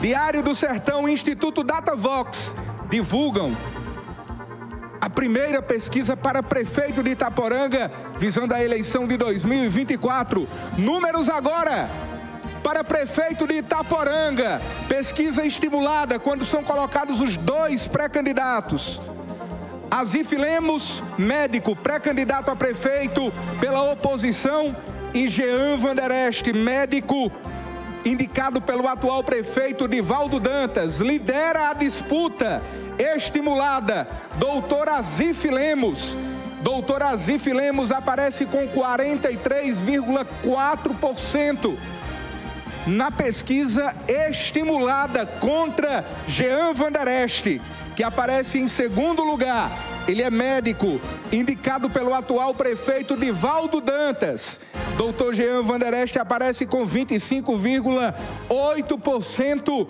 Diário do Sertão e Instituto Datavox divulgam a primeira pesquisa para prefeito de Itaporanga, visando a eleição de 2024. Números agora para prefeito de Itaporanga. Pesquisa estimulada quando são colocados os dois pré-candidatos. Azif Lemos, médico, pré-candidato a prefeito pela oposição, e Jean Vandereste, médico, indicado pelo atual prefeito Divaldo Dantas, lidera a disputa estimulada. Doutor Azif Lemos. Doutor Azif Lemos aparece com 43,4% na pesquisa estimulada contra Jean Vandereste que aparece em segundo lugar. Ele é médico, indicado pelo atual prefeito Divaldo Dantas. Doutor Jean Vandereste aparece com 25,8%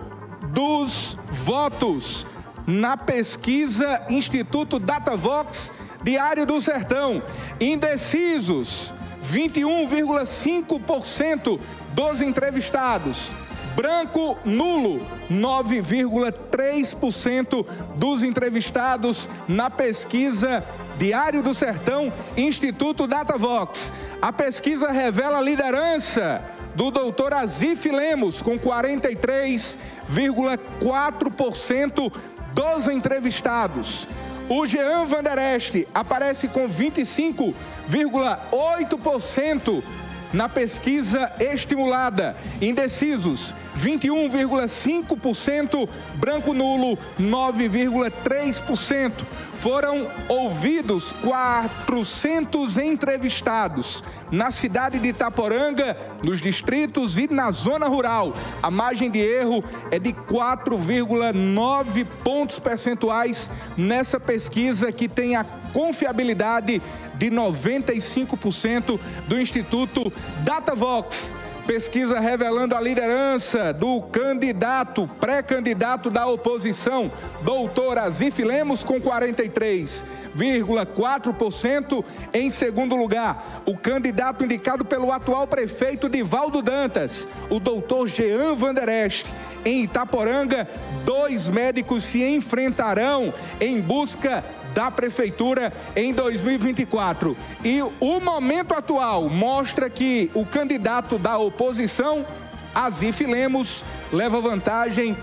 dos votos. Na pesquisa Instituto Datavox, Diário do Sertão, indecisos, 21,5% dos entrevistados branco nulo, 9,3% dos entrevistados na pesquisa Diário do Sertão, Instituto Datavox. A pesquisa revela a liderança do doutor Azif Lemos, com 43,4% dos entrevistados. O Jean Vandereste aparece com 25,8% na pesquisa estimulada. Indecisos, 21,5%, branco nulo, 9,3%. Foram ouvidos 400 entrevistados na cidade de Itaporanga, nos distritos e na zona rural. A margem de erro é de 4,9 pontos percentuais nessa pesquisa que tem a confiabilidade de 95% do Instituto Datavox. Pesquisa revelando a liderança do candidato, pré-candidato da oposição, doutor Azif Lemos, com 43,4%. Em segundo lugar, o candidato indicado pelo atual prefeito Divaldo Dantas, o doutor Jean Vandereste. Em Itaporanga, dois médicos se enfrentarão em busca da Prefeitura em 2024. E o momento atual mostra que o candidato da oposição, Azif Lemos, leva vantagem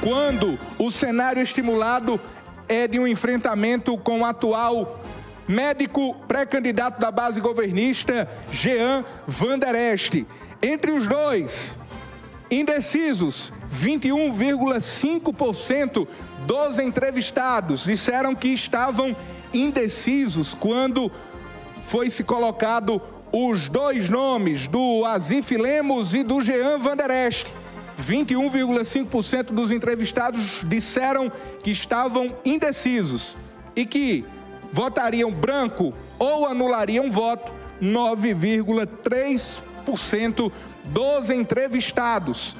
quando o cenário estimulado é de um enfrentamento com o atual médico pré-candidato da base governista, Jean Vandereste. Entre os dois, indecisos, 21,5% dos entrevistados disseram que estavam indecisos quando foi se colocado os dois nomes do Azif Lemos e do Jean Vandereste. 21,5% dos entrevistados disseram que estavam indecisos e que votariam branco ou anulariam voto. 9,3% dos entrevistados